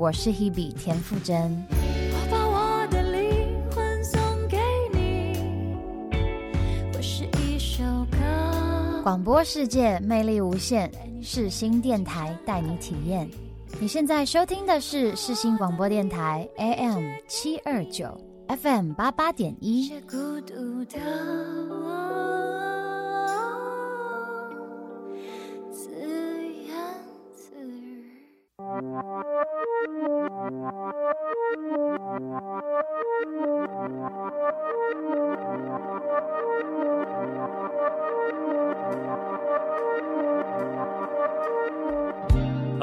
我是 Hebe 田馥甄。我把我的灵魂送给你，我是一首歌。广播世界魅力无限，世新电台带你体验。你现在收听的是世新广播电台 AM 七二九 FM 八八点一。Hello，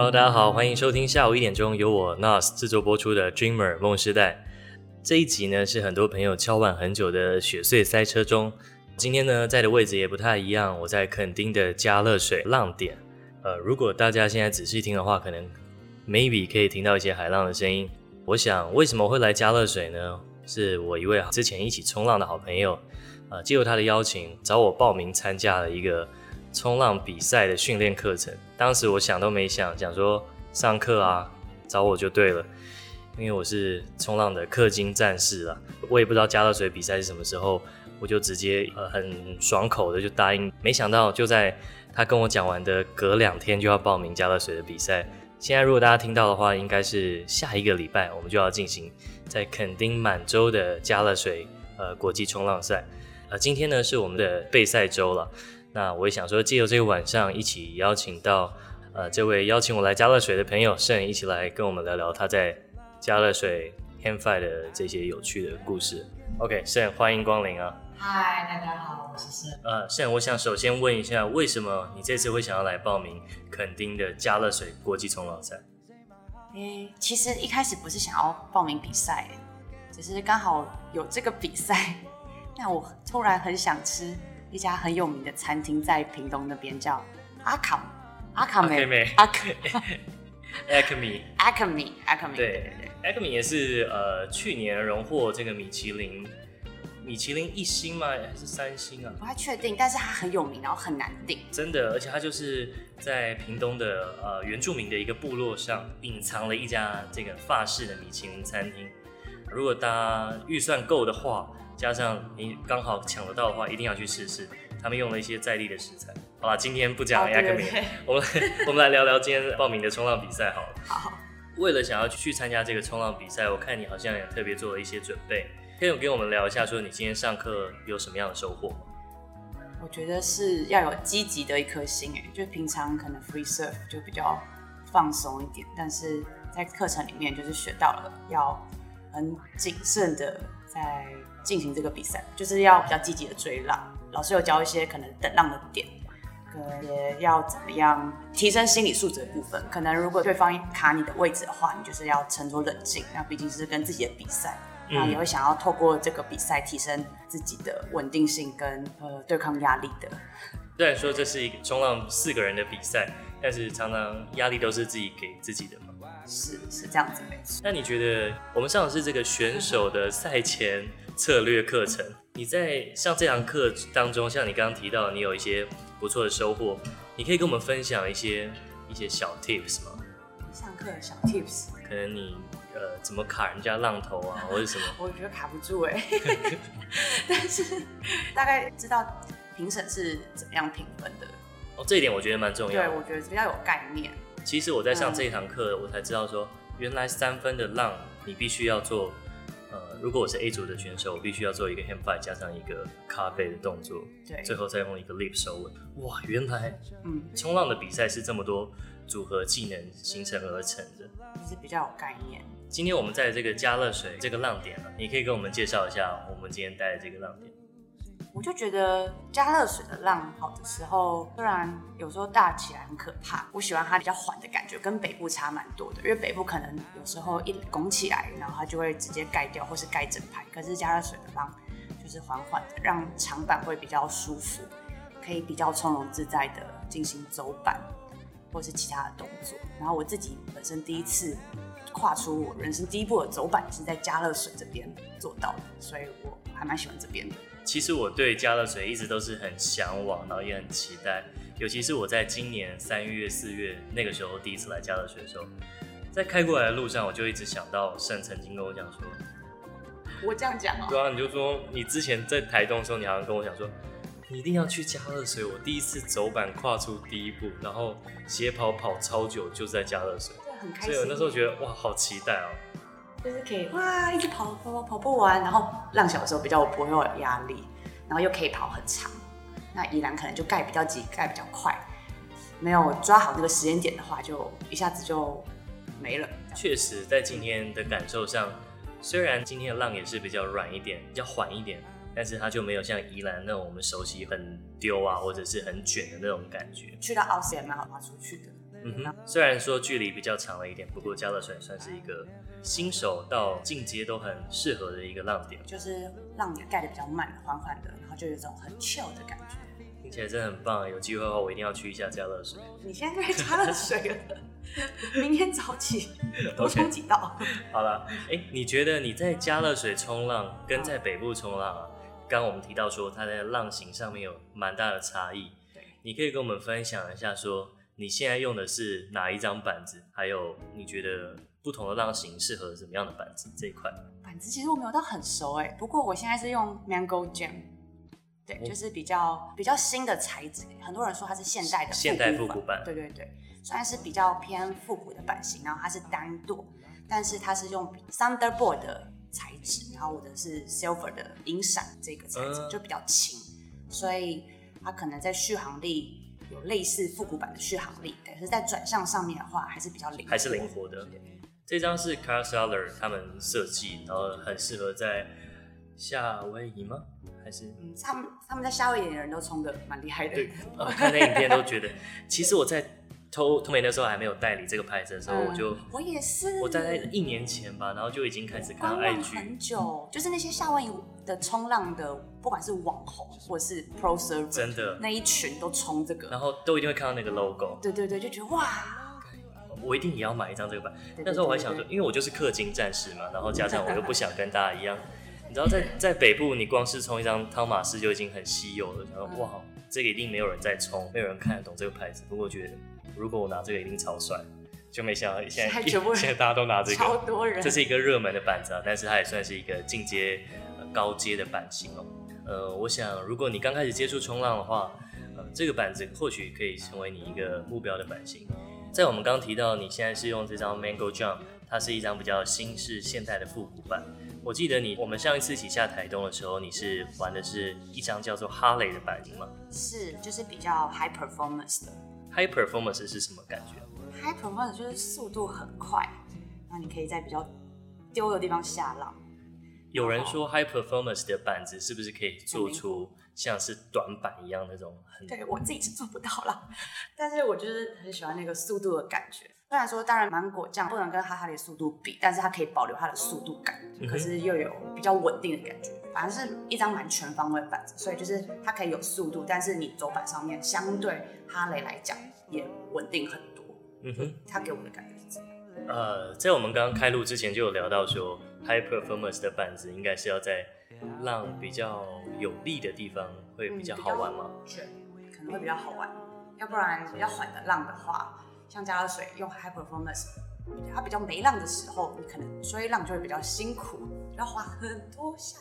大家好，欢迎收听下午一点钟由我 Nas 制作播出的 Dreamer 梦时代。这一集呢是很多朋友敲碗很久的雪隧塞车中。今天呢在的位置也不太一样，我在垦丁的加乐水浪点。呃，如果大家现在仔细听的话，可能 maybe 可以听到一些海浪的声音。我想为什么会来加乐水呢？是我一位之前一起冲浪的好朋友，呃，借由他的邀请找我报名参加了一个冲浪比赛的训练课程。当时我想都没想，想说上课啊，找我就对了，因为我是冲浪的氪金战士啦。我也不知道加乐水比赛是什么时候，我就直接呃很爽口的就答应。没想到就在他跟我讲完的隔两天就要报名加乐水的比赛。现在如果大家听到的话，应该是下一个礼拜我们就要进行在垦丁满洲的佳乐水呃国际冲浪赛。呃，今天呢是我们的备赛周了，那我也想说借由这个晚上一起邀请到呃这位邀请我来佳乐水的朋友盛一起来跟我们聊聊他在佳乐水 Hang Five 的这些有趣的故事。OK，盛欢迎光临啊！嗨，大家好，我是盛。呃，盛，我想首先问一下，为什么你这次会想要来报名垦丁的加乐水国际冲浪赛？诶、欸，其实一开始不是想要报名比赛，只是刚好有这个比赛。那我突然很想吃一家很有名的餐厅，在屏东那边叫阿卡阿卡美阿卡 Acme Acme Acme 对对对，Acme 也是呃去年荣获这个米其林。米其林一星吗？还是三星啊？不太确定，但是它很有名，然后很难订。真的，而且它就是在屏东的呃原住民的一个部落上隐藏了一家这个法式的米其林餐厅。如果大家预算够的话，加上你刚好抢得到的话，一定要去试试。他们用了一些在地的食材。好了，今天不讲亚克米，我们我们来聊聊今天报名的冲浪比赛好了。好。为了想要去参加这个冲浪比赛，我看你好像也特别做了一些准备。可以跟我们聊一下，说你今天上课有什么样的收获吗？我觉得是要有积极的一颗心，哎，就平常可能 free surf 就比较放松一点，但是在课程里面就是学到了要很谨慎的在进行这个比赛，就是要比较积极的追浪。老师有教一些可能等浪的点，也要怎么样提升心理素质的部分。可能如果对方卡你的位置的话，你就是要沉着冷静，那毕竟是跟自己的比赛。那也会想要透过这个比赛提升自己的稳定性跟呃对抗压力的。虽然说这是一个冲浪四个人的比赛，但是常常压力都是自己给自己的嘛。是是这样子没错。那你觉得我们上的是这个选手的赛前策略课程？你在上这堂课当中，像你刚刚提到，你有一些不错的收获，你可以跟我们分享一些一些小 tips 吗？上课的小 tips，可能你。呃，怎么卡人家浪头啊，或者什么？我觉得卡不住哎，但是大概知道评审是怎么样评分的。哦，这一点我觉得蛮重要的。对，我觉得比较有概念。其实我在上这一堂课，嗯，我才知道说，原来三分的浪你必须要做。呃，如果我是 A 组的选手，我必须要做一个 hand five 加上一个咖啡的动作，对，最后再用一个 lip 收尾。哇，原来，嗯，冲浪的比赛是这么多组合技能形成而成的，就是比较有概念。今天我们在这个加乐水这个浪点，你可以跟我们介绍一下我们今天待的这个浪点。我就觉得加乐水的浪好的时候，虽然有时候大起来很可怕，我喜欢它比较缓的感觉，跟北部差蛮多的。因为北部可能有时候一拱起来，然后它就会直接盖掉或是盖整排，可是加乐水的浪就是缓缓的，让长板会比较舒服，可以比较从容自在的进行走板或是其他的动作。然后我自己本身第一次。跨出我人生第一步的走板是在佳乐水这边做到的，所以我还蛮喜欢这边的。其实我对佳乐水一直都是很向往，然后也很期待。尤其是我在今年三月、四月那个时候第一次来佳乐水的时候，在开过来的路上，我就一直想到盛曾经跟我讲说，我这样讲哦、喔。对啊，你就说你之前在台东的时候，你好像跟我讲说，你一定要去加热水。我第一次走板跨出第一步，然后斜跑跑超久，就是在加热水。对，很开心。所以我那时候觉得哇，好期待哦、喔。就是可以哇，一直跑跑跑跑不完，然后浪小的时候比较不会有压力，然后又可以跑很长。那宜兰可能就盖比较急，盖比较快，没有抓好那个时间点的话，就一下子就没了。确实，在今天的感受上，虽然今天的浪也是比较软一点，比较缓一点，但是它就没有像宜兰那种我们熟悉很丢啊，或者是很卷的那种感觉。去到奥斯也蛮好滑出去的。嗯哼，虽然说距离比较长了一点，不过佳乐水算是一个新手到进阶都很适合的一个浪点，就是浪也盖的比较慢，缓缓的，然后就有一种很 chill 的感觉，听起来真的很棒。有机会的话，我一定要去一下加乐水。你现在在加乐水了，明天早起多冲几道。Okay. 好了，哎、欸，你觉得你在加乐水冲浪跟在北部冲浪啊？刚刚我们提到说它在浪型上面有蛮大的差异，对，你可以跟我们分享一下说。你现在用的是哪一张板子？还有你觉得不同的浪型适合什么样的板子？这一块板子其实我没有到很熟哎，不过我现在是用 Mango Jam，对，嗯、就是比较比较新的材质。很多人说它是现代的现代复古版，对对对，虽然是比较偏复古的版型，然后它是单舵，但是它是用 Thunderboard 的材质，然后我的是 Silver 的银闪这个材质，嗯、就比较轻，所以它可能在续航力。有类似复古版的续航力，但是在转向上面的话还是比较灵活，还是灵活的。这张是 Kyle Soller 他们设计，然后很适合在夏威夷吗？还是？嗯，他们他们在夏威夷的人都冲的蛮厉害的。对，我 看那影片都觉得，其实我在。偷偷美那时候还没有代理这个牌子的时候，嗯、我就我也是，我大概一年前吧，然后就已经开始看 IG 很久，就是那些夏威夷的冲浪的，不管是网红或者是 Pro Server，真的。那一群都冲这个，然后都一定会看到那个 logo，对对对，就觉得哇，我一定也要买一张这个版。那时候我还想说，因为我就是氪金战士嘛，然后加上我又不想跟大家一样，你知道在 在北部，你光是冲一张汤马士就已经很稀有了，然后哇，这个一定没有人在冲，没有人看得懂这个牌子，不过我觉得。如果我拿这个一定超帅，就没想到 现在 现在大家都拿这个，超多人。这是一个热门的板子啊，但是它也算是一个进阶、呃、高阶的版型哦。呃，我想如果你刚开始接触冲浪的话，呃，这个板子或许可以成为你一个目标的版型。在我们刚提到你现在是用这张 Mango Jump，它是一张比较新式现代的复古版。我记得你我们上一次一起下台东的时候，你是玩的是一张叫做哈雷的版型吗？是，就是比较 high performance 的。High performance 是什么感觉？High performance 就是速度很快，那你可以在比较丢的地方下浪。有人说 High performance 的板子是不是可以做出像是短板一样那种很？对，我自己是做不到了，但是我就是很喜欢那个速度的感觉。虽然说，当然芒果酱不能跟哈哈雷速度比，但是它可以保留它的速度感，可是又有比较稳定的感觉。反正是一张蛮全方位的板子，所以就是它可以有速度，但是你走板上面相对哈雷来讲也稳定很多。嗯哼，它给我的感觉是这样。呃，在我们刚刚开录之前就有聊到说，High Performance 的板子应该是要在浪比较有力的地方会比较好玩吗？对、嗯，可能会比较好玩，要不然比较缓的浪的话。像加了水用 high performance，它比较没浪的时候，你可能追浪就会比较辛苦，要滑很多下，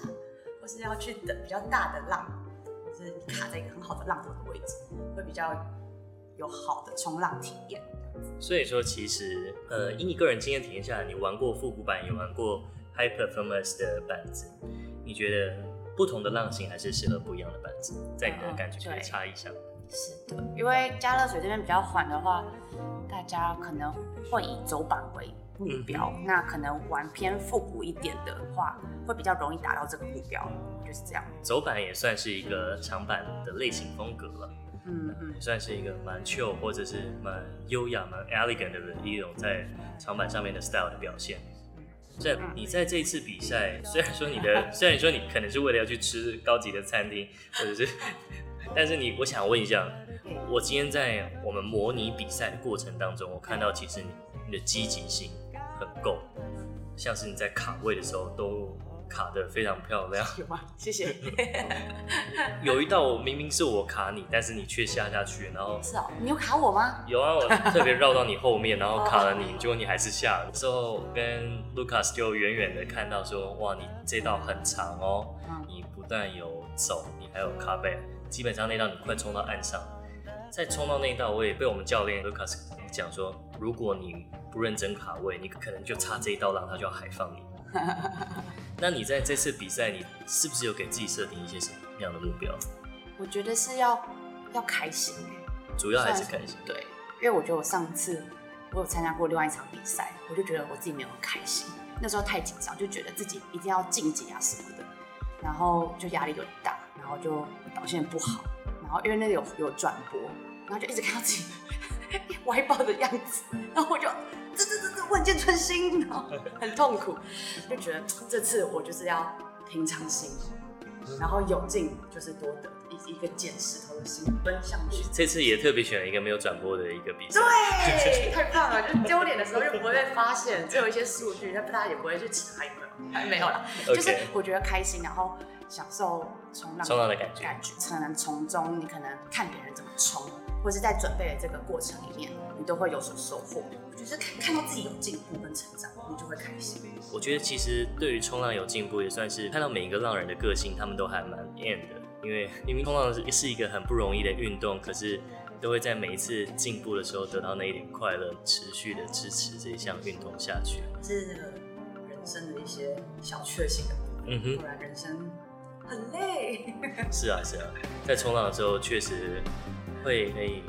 或是要去等比较大的浪，或是卡在一个很好的浪头的位置，会比较有好的冲浪体验。所以说，其实呃，以你个人经验体验下来，你玩过复古版，也玩过 high performance 的板子，你觉得不同的浪型还是适合不一样的板子，在你的感觉会差异上？是的，因为加热水这边比较缓的话，大家可能会以走板为目标，嗯、那可能玩偏复古一点的话，会比较容易达到这个目标，就是这样。走板也算是一个长板的类型风格了，嗯嗯，也算是一个蛮 chill 或者是蛮优雅、蛮 elegant 的一种在长板上面的 style 的表现。这，你在这一次比赛，虽然说你的，虽然说你可能是为了要去吃高级的餐厅，或者是。但是你，我想问一下，我今天在我们模拟比赛的过程当中，我看到其实你你的积极性很够，像是你在卡位的时候都卡得非常漂亮。有吗？谢谢。有一道我明明是我卡你，但是你却下下去，然后是哦，你有卡我吗？有啊，我特别绕到你后面，然后卡了你，结果你还是下了。之后跟 Lucas 就远远的看到说，哇，你这道很长哦，你不但有走，你还有卡背，基本上那道你快冲到岸上。再冲到那一道，我也被我们教练 Lucas 讲说，如果你不认真卡位，你可能就差这一道浪，他就要海放你。那你在这次比赛，你是不是有给自己设定一些什么样的目标？我觉得是要要开心，主要还是开心。对，因为我觉得我上次我有参加过另外一场比赛，我就觉得我自己没有开心，那时候太紧张，就觉得自己一定要晋级啊什么的，然后就压力有点大，然后就表现不好，然后因为那个有有转播。然后就一直看到自己 歪爆的样子，然后我就这这这这万箭穿心，然后很痛苦，就觉得这次我就是要平常心，然后有进就是多得一一个捡石头的心奔向去。这次也特别选了一个没有转播的一个比赛，对，太棒了，就是丢脸的时候又不会被发现，只有一些数据，但大家也不会去查一个，还没有了，Okay. 就是我觉得开心，然后享受冲浪冲浪的感觉，感觉可能从中你可能看别人怎么冲。或是在准备的这个过程里面，你都会有所收获。就是看看到自己有进步跟成长，你就会开心。我觉得其实对于冲浪有进步，也算是看到每一个浪人的个性，他们都还蛮 end 的。因为明明冲浪是一个很不容易的运动，可是都会在每一次进步的时候得到那一点快乐，持续的支持这一项运动下去。是人生的一些小确幸的。嗯哼，不然人生很累。是啊是啊，在冲浪的时候确实。会可以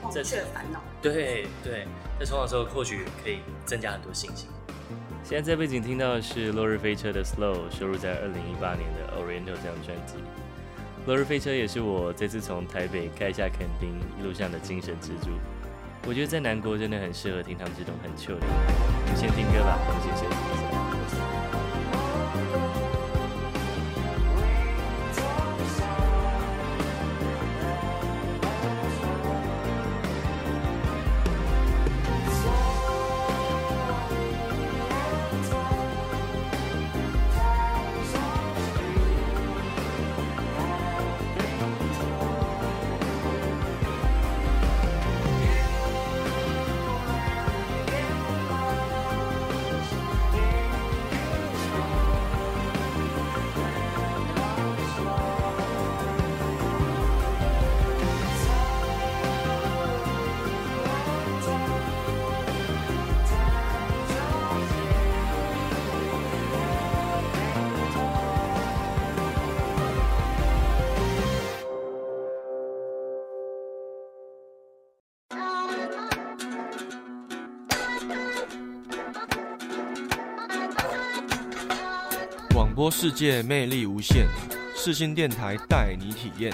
忘却烦恼。对对，在冲浪的时候或许可以增加很多信心。现在在背景听到的是落日飞车的《Slow》，收录在二零一八年的《Oriental》这张专辑。落日飞车也是我这次从台北开下垦丁一路上的精神支柱。我觉得在南国真的很适合听他们这种很 chill 的。先听歌吧，我们先休息世界魅力无限，世新电台带你体验。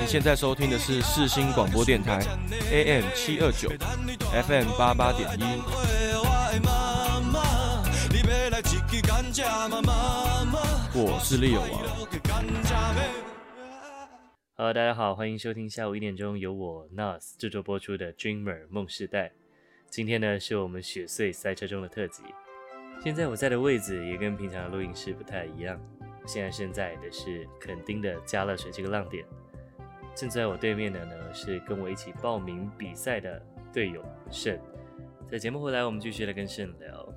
你现在收听的是世新广播电台，AM 七二九，FM 八八点一。我是利友王。呃大家好，欢迎收听下午一点钟由我 NOS 制作播出的《Dreamer 梦世代》。今天呢是我们雪穗赛车中的特辑。现在我在的位置也跟平常的录音室不太一样。现在现在的是垦丁的加乐水这个浪点。正在我对面的呢是跟我一起报名比赛的队友胜。在节目回来，我们继续来跟胜聊。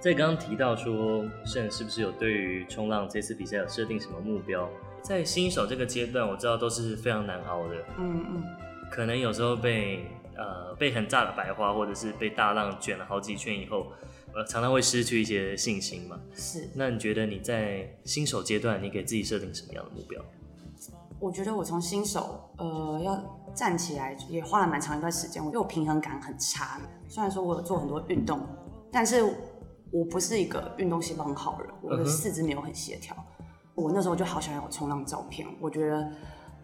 在刚刚提到说胜是不是有对于冲浪这次比赛有设定什么目标？在新手这个阶段，我知道都是非常难熬的。嗯嗯，可能有时候被呃被很炸的白花，或者是被大浪卷了好几圈以后，呃，常常会失去一些信心嘛。是。那你觉得你在新手阶段，你给自己设定什么样的目标？我觉得我从新手呃要站起来，也花了蛮长一段时间。因为我平衡感很差，虽然说我有做很多运动，但是我不是一个运动细胞很好的人，我的四肢没有很协调。嗯我那时候就好想要有冲浪照片，我觉得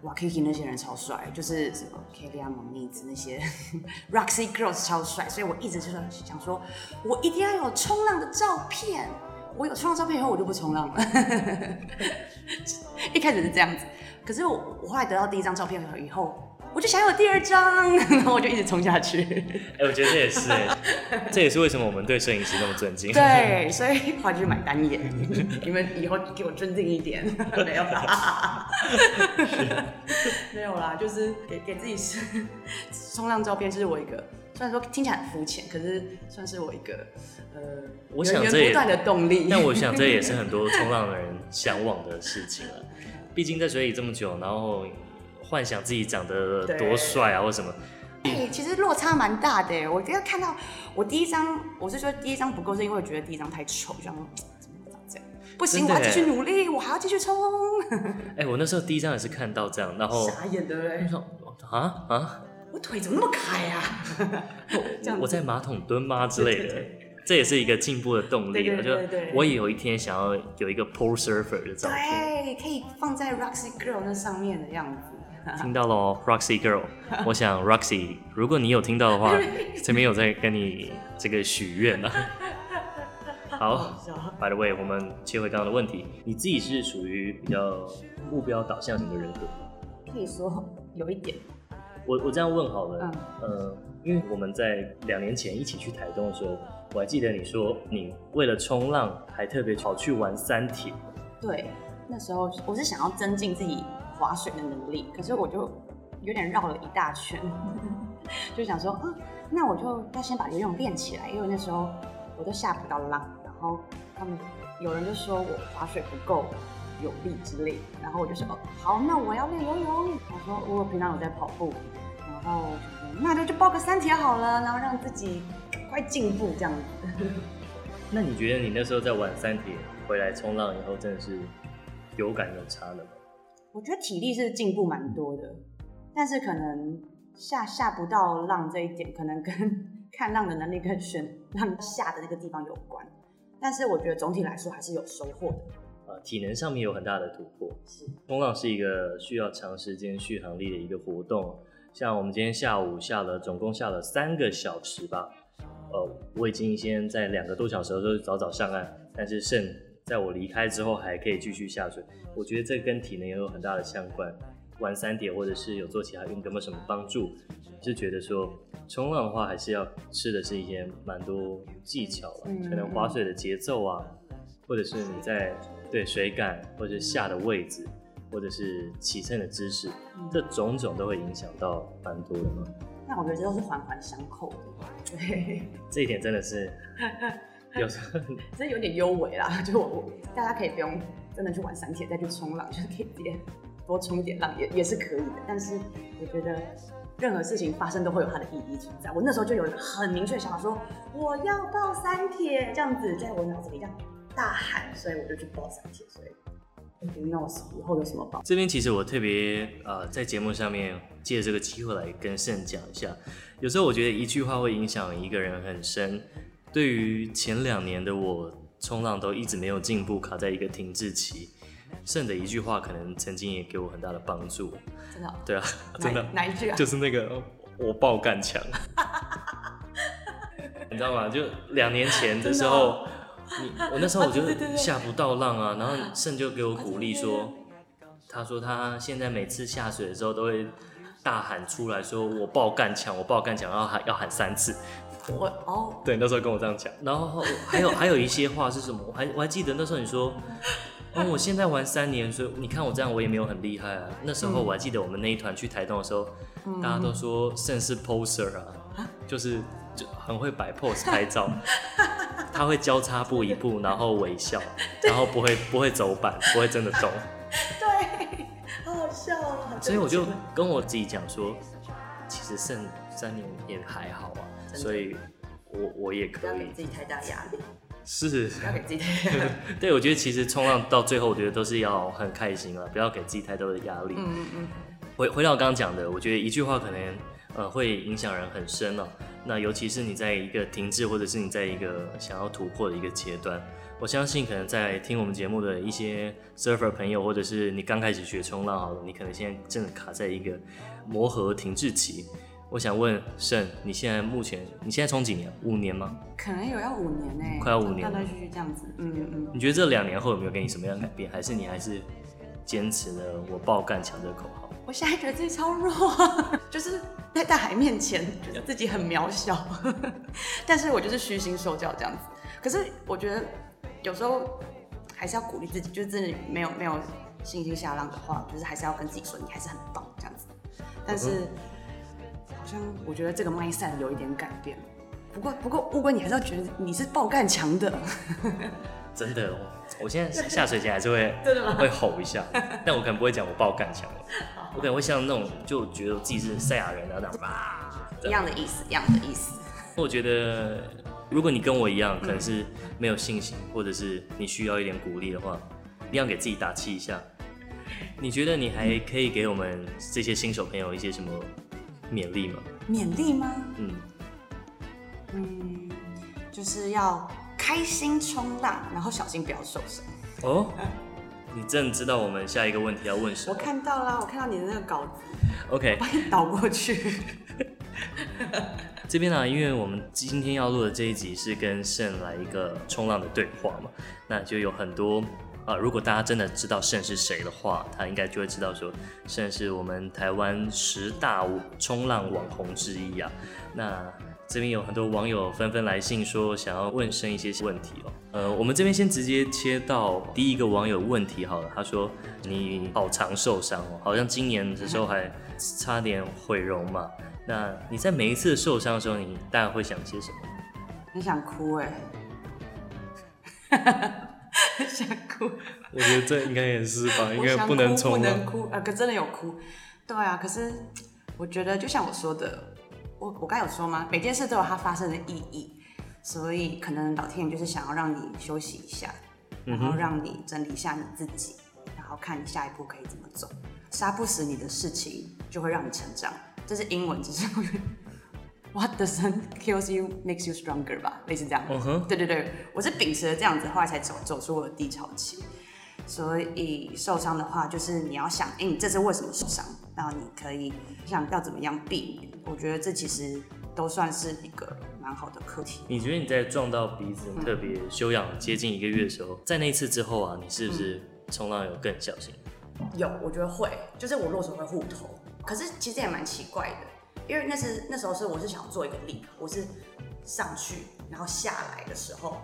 哇，Kiki 那些人超帅，就是什么 Kelly 啊、萌妮子那些 Roxy Girls 超帅，所以我一直就是想说，我一定要有冲浪的照片。我有冲浪照片以后，我就不冲浪了。一开始是这样子，可是我我后来得到第一张照片以后，我就想有第二张，然后我就一直冲下去。哎、欸，我觉得这也是，这也是为什么我们对摄影师那么尊敬。对，所以后来就去买单眼。你们以后给我尊敬一点，没有啦，没有啦，就是给给自己是冲浪照片，就是我一个。虽然说听起来很肤浅，可是算是我一个呃，我想这也源源不断的动力。但我想这也是很多冲浪的人向往的事情了。毕竟在水里这么久，然后幻想自己长得多帅啊，或什么。哎、欸，其实落差蛮大的。我觉得看到我第一张，我是说第一张不够，是因为我觉得第一张太丑，这样怎么长这样？不行，我要继续努力，我还要继续冲。哎、欸，我那时候第一张也是看到这样，然后傻眼对不对？说啊啊。我腿怎么那么开呀、啊？我在马桶蹲吗之类的？这也是一个进步的动力。我就我也有一天想要有一个 pole surfer 的照片，对，可以放在 Roxy Girl 那上面的样子。听到了，Roxy Girl，我想 Roxy，如果你有听到的话，这边有在跟你这个许愿呢。好，，By the way，我们切回刚刚的问题，你自己是属于比较目标导向型的人格？可以说有一点。我我这样问好了，嗯，呃，因为我们在两年前一起去台东的时候，我还记得你说你为了冲浪还特别跑去玩三铁。对，那时候我是想要增进自己划水的能力，可是我就有点绕了一大圈，就想说，嗯，那我就要先把游泳练起来，因为那时候我都下不到浪，然后他们有人就说我划水不够。有力之类，然后我就说哦，好，那我要练游泳。我说我平常有在跑步，然后那就就报个三铁好了，然后让自己快进步这样子。那你觉得你那时候在玩三铁回来冲浪以后，真的是有感有差的吗？我觉得体力是进步蛮多的，但是可能下下不到浪这一点，可能跟 看浪的能力跟选浪下的那个地方有关。但是我觉得总体来说还是有收获的。体能上面有很大的突破。是，冲浪是一个需要长时间续航力的一个活动。像我们今天下午下了，总共下了三个小时吧。呃，我已经先在两个多小时的时候早早上岸，但是胜在我离开之后还可以继续下水。我觉得这跟体能也有很大的相关。玩三铁或者是有做其他运动有没有什么帮助？是觉得说冲浪的话，还是要吃的是一些蛮多技巧了，嗯，可能划水的节奏啊，或者是你在。对水感，或者是下的位置，或者是起身的姿势，嗯，这种种都会影响到蛮多的嘛。那我觉得这都是环环相扣的。对，这一点真的是 有时候真有点优微啦。就我，我大家可以不用真的去玩三铁再去冲浪，就是可以直接多冲一点浪也也是可以的。但是我觉得任何事情发生都会有它的意义存在。我那时候就有很明确想法说，我要报三铁，这样子在我脑子里这样。大喊，所以我就去报三铁。所以以后有什么报？这边其实我特别呃，在节目上面借这个机会来跟圣讲一下。有时候我觉得一句话会影响一个人很深。对于前两年的我，冲浪都一直没有进步，卡在一个停滞期。剩的一句话，可能曾经也给我很大的帮助。真的？对啊，真的。哪一句啊？就是那个我爆干强。你知道吗？就两年前的时候。你我那时候我就下不到浪啊，然后胜就给我鼓励说，他说他现在每次下水的时候都会大喊出来说，我爆干强，我爆干强，然后喊要喊三次。我哦，对，那时候跟我这样讲，然后还有还有一些话是什么？我还我还记得那时候你说，哦，我现在玩三年，所以你看我这样我也没有很厉害啊。那时候我还记得我们那一团去台东的时候，大家都说甚是 poser 啊，就是就很会摆 pose 拍照。他会交叉步一步，然后微笑，然后不会不会走板，不会真的动。对，好好笑啊！所以我就跟我自己讲说，其实剩三年也还好啊，所以我我也可以。不要给自己太大压力。是。不要给自己太大。对，我觉得其实冲浪到最后，我觉得都是要很开心啊，不要给自己太多的压力。嗯嗯嗯。回回到我刚刚讲的，我觉得一句话可能呃会影响人很深哦。那尤其是你在一个停滞，或者是你在一个想要突破的一个阶段，我相信可能在听我们节目的一些 surfer 朋友，或者是你刚开始学冲浪好了，你可能现在正卡在一个磨合停滞期。我想问盛，你现在目前你现在冲几年？五年吗？可能有要五年呢、欸，快要五年，断断续续这样子。嗯嗯嗯。你觉得这两年后有没有给你什么样的改变？还是你还是坚持了我爆干强这个口号？我现在觉得自己超弱啊，就是在大海面前觉得自己很渺小，但是我就是虚心受教这样子。可是我觉得有时候还是要鼓励自己，就是真的没有没有信心下浪的话，就是还是要跟自己说你还是很棒这样子。但是好像我觉得这个 mindset 有一点改变。不过不过乌龟，你还是要觉得你是爆干强的。真的，我现在下水前还是会 会吼一下，但我可能不会讲我爆干强，我可能会像那种就觉得自己是赛亚人啊那种吧，一样的意思，一样的意思。我觉得如果你跟我一样，可能是没有信心，或者是你需要一点鼓励的话，一定要给自己打气一下。你觉得你还可以给我们这些新手朋友一些什么勉励吗？勉励吗？嗯嗯，就是要。开心冲浪，然后小心不要受伤。哦，你真的知道我们下一个问题要问什么？我看到了，我看到你的那个稿子。OK，帮你倒过去。这边呢、啊，因为我们今天要录的这一集是跟胜来一个冲浪的对话嘛，那就有很多啊、如果大家真的知道胜是谁的话，他应该就会知道说胜是我们台湾十大冲浪网红之一啊。那这边有很多网友纷纷来信说想要问胜一些问题哦。呃，我们这边先直接切到第一个网友问题好了。他说你好常受伤哦，好像今年的时候还差点毁容嘛。那你在每一次受伤的时候，你大概会想些什么？很想哭哎，想哭。我觉得这应该也是吧，应该不能冲。不能哭啊，可真的有哭。对啊，可是我觉得就像我说的。我我刚有说吗？每件事都有它发生的意义，所以可能老天爷就是想要让你休息一下，然后让你整理一下你自己，然后看你下一步可以怎么走。杀不死你的事情就会让你成长，这是英文，只是 What doesn't kills you makes you stronger 吧，类似这样。嗯哼，对对对，我是秉持了这样子，后来才走走出我的低潮期。所以受伤的话，就是你要想，哎、欸，你这次为什么受伤？然后你可以想要怎么样避免。我觉得这其实都算是一个蛮好的课题。你觉得你在撞到鼻子特别休养接近一个月的时候，嗯、在那一次之后啊，你是不是冲浪有更小心？有，我觉得会，就是我落水会护头。可是其实也蛮奇怪的，因为那是那时候是我是想做一个力，我是上去然后下来的时候，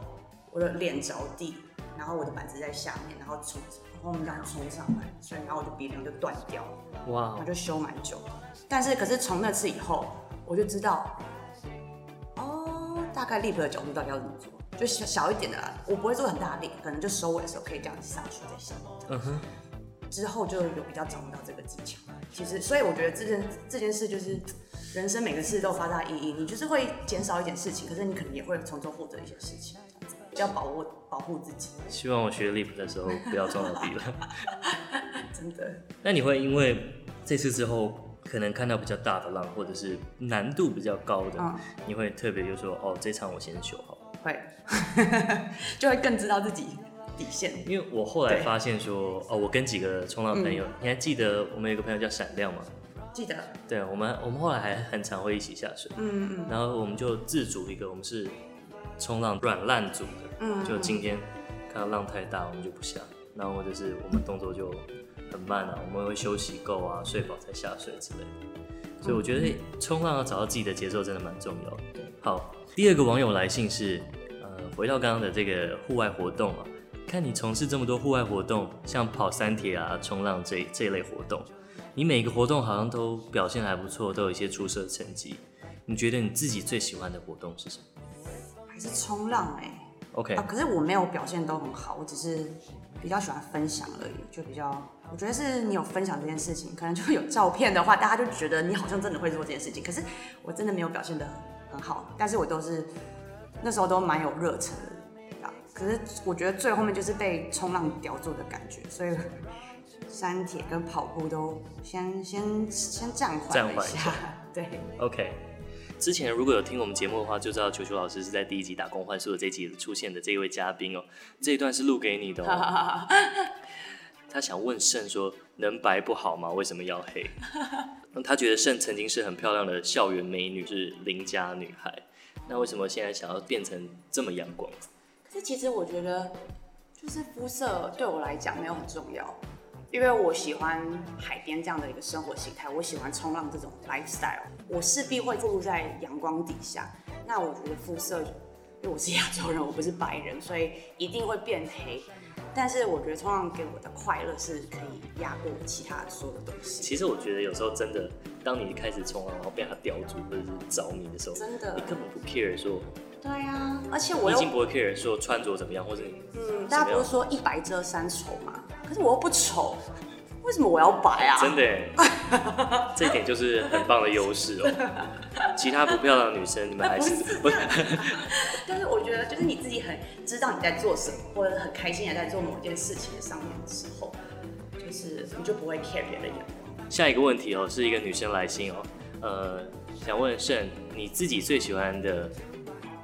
我的脸着地。然后我的板子在下面，然后冲，然后我们这样冲上来，所以然后我的鼻梁就断掉了，哇，我就修蛮久。但是可是从那次以后，我就知道，哦，大概 lip 的角度到底要怎么做，就小小一点的啦，我不会做很大力，可能就收尾的时候可以这样子上去再下。嗯哼，之后就有比较掌握到这个技巧。其实，所以我觉得这件这件事就是人生每个事都有发大意义，你就是会减少一点事情，可是你可能也会从中获得一些事情。要保护保护自己。希望我学 lip 的时候不要撞到鼻了。真的。那你会因为这次之后，可能看到比较大的浪，或者是难度比较高的，嗯、你会特别就说哦，这场我先修好。会，就会更知道自己底线。因为我后来发现说，哦，我跟几个冲浪朋友，嗯、你还记得我们有个朋友叫闪亮吗？记得。对，我们我们后来还很常会一起下水。嗯嗯。然后我们就自组一个，我们是。冲浪软烂组的，嗯，就今天看到浪太大，我们就不下，然后或者是我们动作就很慢啊，我们会休息够啊，睡饱才下水之类的。所以我觉得冲浪要找到自己的节奏真的蛮重要的。好，第二个网友来信是，呃，回到刚刚的这个户外活动啊，看你从事这么多户外活动，像跑三铁啊、冲浪这这一类活动，你每个活动好像都表现还不错，都有一些出色的成绩。你觉得你自己最喜欢的活动是什么？还是冲浪哎、欸，OK 啊，可是我没有表现都很好，我只是比较喜欢分享而已，就比较，我觉得是你有分享这件事情，可能就有照片的话，大家就觉得你好像真的会做这件事情。可是我真的没有表现的很好，但是我都是那时候都蛮有热忱的啊。可是我觉得最后面就是被冲浪叼住的感觉，所以山铁跟跑步都先先先暂缓一下，对，OK。之前如果有听我们节目的话，就知道球球老师是在第一集打工换宿的这一集出现的这一位嘉宾哦。这一段是录给你的哦。他想问肾说：“能白不好吗？为什么要黑？” 他觉得肾曾经是很漂亮的校园美女，是邻家女孩。那为什么现在想要变成这么阳光？可是其实我觉得，就是肤色对我来讲没有很重要。因为我喜欢海边这样的一个生活形态，我喜欢冲浪这种 lifestyle，我势必会暴露在阳光底下。那我觉得肤色，因为我是亚洲人，我不是白人，所以一定会变黑。但是我觉得冲浪给我的快乐是可以压过其他所有的东西。其实我觉得有时候真的，当你开始冲浪，然后被它叼住或者是着迷的时候，真的，你根本不 care 说。对呀，而且我已经不会 care 说穿着怎么样，或者你嗯，大家不是说一白遮三丑吗？可是我又不丑，为什么我要白啊？真的，这一点就是很棒的优势哦。其他不漂亮的女生，你们还是不是？但是我觉得，就是你自己很知道你在做什么，或者很开心的在做某件事情的上面的时候，就是你就不会 care 别人的眼光。下一个问题哦，是一个女生来信哦，呃，想问盛，你自己最喜欢的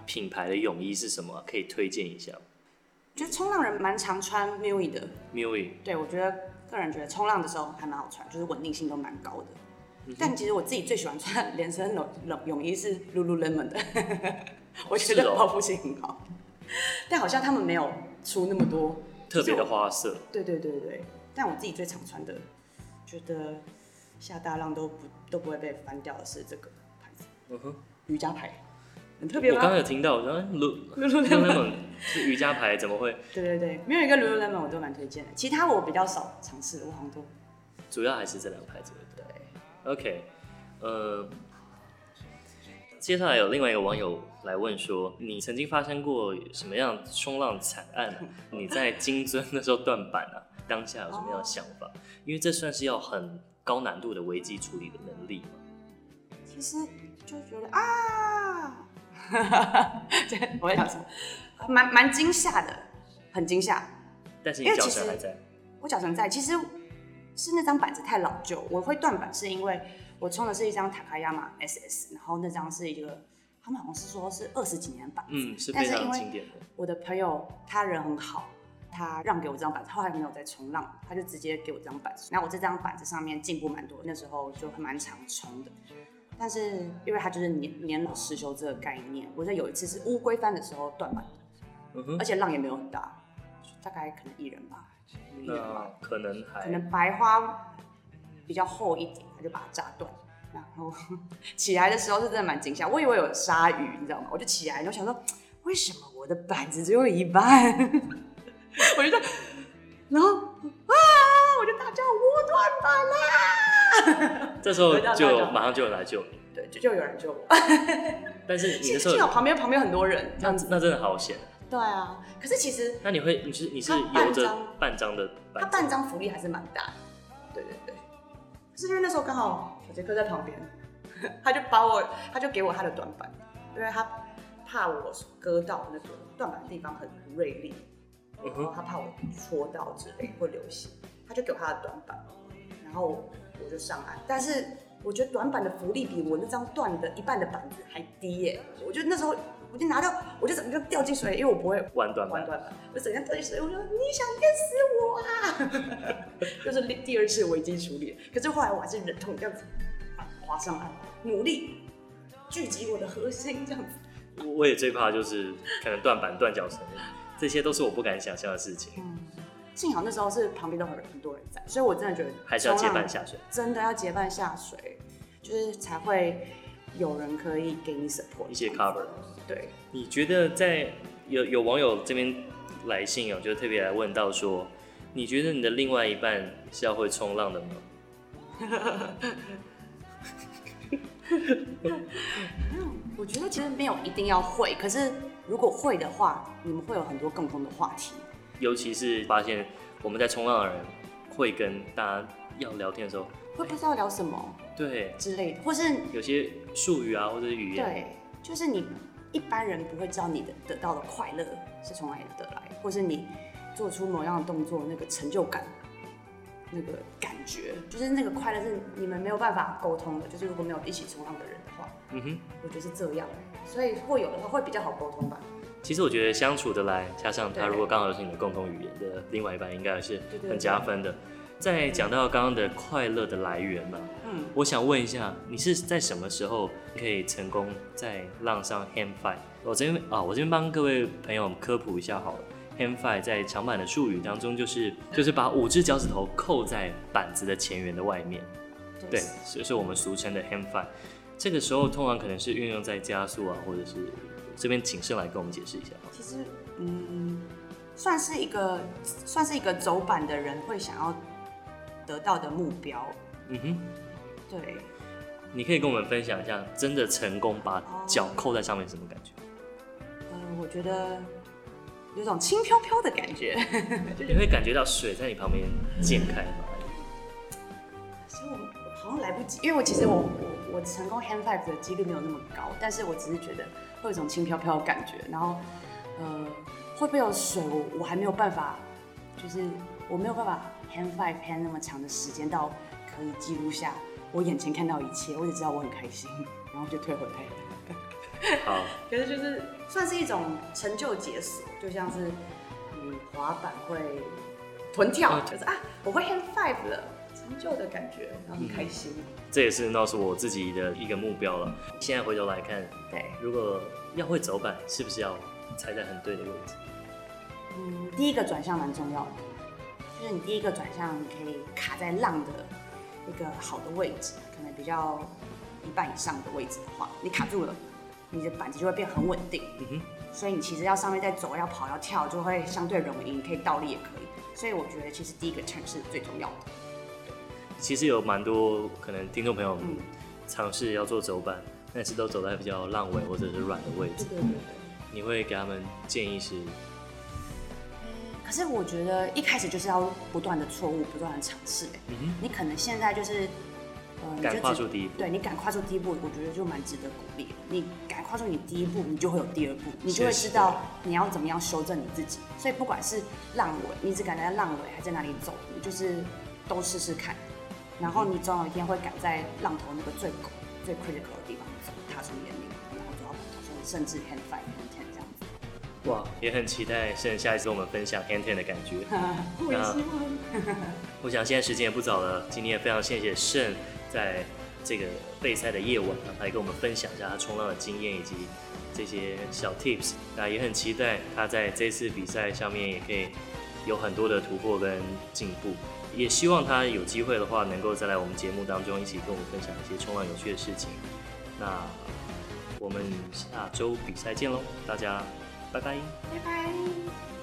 品牌的泳衣是什么？可以推荐一下。我觉得冲浪人蛮常穿 Miui 的。Miui。对，我觉得个人觉得冲浪的时候还蛮好穿，就是稳定性都蛮高的。但其实我自己最喜欢穿连身泳 泳泳衣是 Lululemon 的，我觉得保护性很好。但好像他们没有出那么多特别的花色。对对对对。但我自己最常穿的，觉得下大浪都不都不会被翻掉的是这个牌子。嗯哼。瑜伽牌，很特别。我刚刚有听到，然后 Lululemon 是瑜伽牌，怎么会？对对对，没有一个 Lululemon 我都蛮推荐的，其他我比较少尝试，我好像都。主要还是这两个牌子。对 OK，呃，接下来有另外一个网友来问说，你曾经发生过什么样冲浪惨案？你在金樽那时候断板啊，当下有什么样的想法？因为这算是要很高难度的危机处理的能力嘛。其实就觉得啊，哈哈哈，我会讲什么？蛮蛮惊吓的，很惊吓。但是你脚绳还在？我脚绳在，其实。是那张板子太老旧，我会断板是因为我冲的是一张塔卡亚马 SS，然后那张是一个，他们好像是说是二十几年的板子，嗯，是非常经典的。我的朋友他人很好，他让给我这张板子，后来没有再冲浪，他就直接给我这张板子。然后我这张板子上面进步蛮多，那时候就蛮常冲的。但是因为它就是年年老失修这个概念，我在有一次是乌龟翻的时候断板的，嗯，而且浪也没有很大，大概可能一人吧。那可能还可能白花比较厚一点，它就把它炸断。然后 起来的时候是真的蛮惊吓，我以为有鲨鱼，你知道吗？我就起来，然后想说，为什么我的板子只有一半？我就说，然后啊，我就大叫我断板啦！这时候就马上就有人来救你，对，就就有人救我。但是你的时候幸好旁边旁边很多人，这样子那真的好险。对啊，可是其实那你会，你是你是有着半张的，他半张福利还是蛮大的，对对对。可是因为那时候刚好小杰克在旁边，他就把我，他就给我他的短板，因为他怕我割到那个断板的地方很锐利，然后他怕我戳到之类会流血，他就给我他的短板，然后我就上岸。但是我觉得短板的浮力比我那张断的一半的板子还低耶，我觉得那时候。我就拿到，我就整个掉进水，因为我不会玩断板，我整个掉进水，我说你想淹死我啊！就是第二次危机处理，可是后来我还是忍痛这样子滑上岸，努力聚集我的核心，这样子。我我也最怕就是可能断板、断脚绳，这些都是我不敢想象的事情。嗯，幸好那时候是旁边都很很多人在，所以我真的觉得还是要结伴下水，真的要结伴下水，就是才会有人可以给你 support 一些 cover。对，你觉得在有有网友这边来信哦，就特别来问到说，你觉得你的另外一半是要会冲浪的吗？我觉得其实没有一定要会，可是如果会的话，你们会有很多共同的话题。尤其是发现我们在冲浪的人会跟大家要聊天的时候，会不知道聊什么，对之类的，或是有些术语啊，或者是语言，对，就是你。一般人不会知道你的得到的快乐是从哪里得来，或是你做出某样的动作那个成就感，那个感觉，就是那个快乐是你们没有办法沟通的。就是如果没有一起冲浪的人的话，嗯哼，我觉得是这样，所以会有的话会比较好沟通吧。其实我觉得相处得来，加上他如果刚好是你的共同语言的另外一半，应该是很加分的。在讲到刚刚的快乐的来源嘛，嗯，我想问一下，你是在什么时候可以成功在浪上 hand fight？我这边啊，我这边帮各位朋友科普一下好了 hand five 在长板的术语当中，就是就是把五只脚趾头扣在板子的前缘的外面，对，所以是我们俗称的 hand five。这个时候通常可能是运用在加速啊，或者是这边请盛来跟我们解释一下。其实，嗯，算是一个算是一个走板的人会想要得到的目标。嗯哼，对。你可以跟我们分享一下，真的成功把脚扣在上面是什么感觉？呃，我觉得有种轻飘飘的感觉。你会感觉到水在你旁边溅开吗？其实我好像来不及，因为我其实我我我成功 hand five 的几率没有那么高，但是我只是觉得会有一种轻飘飘的感觉。然后，呃，会不会有水？我我还没有办法，就是我没有办法 hand five hand 那么长的时间到可以记录下。我眼前看到一切，我只知道我很开心，然后就退回来了。好，可是就是算是一种成就解锁，就像是你滑板会臀跳，就是啊，我会 hand five 了，成就的感觉，然后很开心。嗯、这也是那是我自己的一个目标了。现在回头来看，对，如果要会走板，是不是要踩在很对的位置？嗯，第一个转向蛮重要的，就是你第一个转向，你可以卡在浪的。一个好的位置，可能比较一半以上的位置的话，你卡住了，你的板子就会变很稳定。嗯哼。所以你其实要上面再走，要跑，要跳，就会相对容易。你可以倒立也可以。所以我觉得其实第一个 turn 是最重要的。其实有蛮多可能听众朋友尝试要做走板，但是都走在比较烂尾或者是软的位置。对对对。你会给他们建议是？可是我觉得一开始就是要不断的错误，不断的尝试。你可能现在就是，呃，敢跨出第一步。对，你敢跨出第一步，我觉得就蛮值得鼓励。你敢跨出你第一步，你就会有第二步，你就会知道你要怎么样修正你自己。所以不管是浪尾，你只敢在浪尾还在哪里走，你就是都试试看。然后你总有一天会赶在浪头那个最狗、最 critical 的地方走，踏出岩岭，然后走到板头上，甚至 hand five。哇，也很期待胜下一次跟我们分享 hand ten 的感觉。我也希望。我想现在时间也不早了，今天也非常谢谢盛在这个备赛的夜晚来跟我们分享一下他冲浪的经验以及这些小 tips。那也很期待他在这次比赛上面也可以有很多的突破跟进步。也希望他有机会的话，能够再来我们节目当中一起跟我们分享一些冲浪有趣的事情。那我们下周比赛见喽，大家。拜拜。拜拜。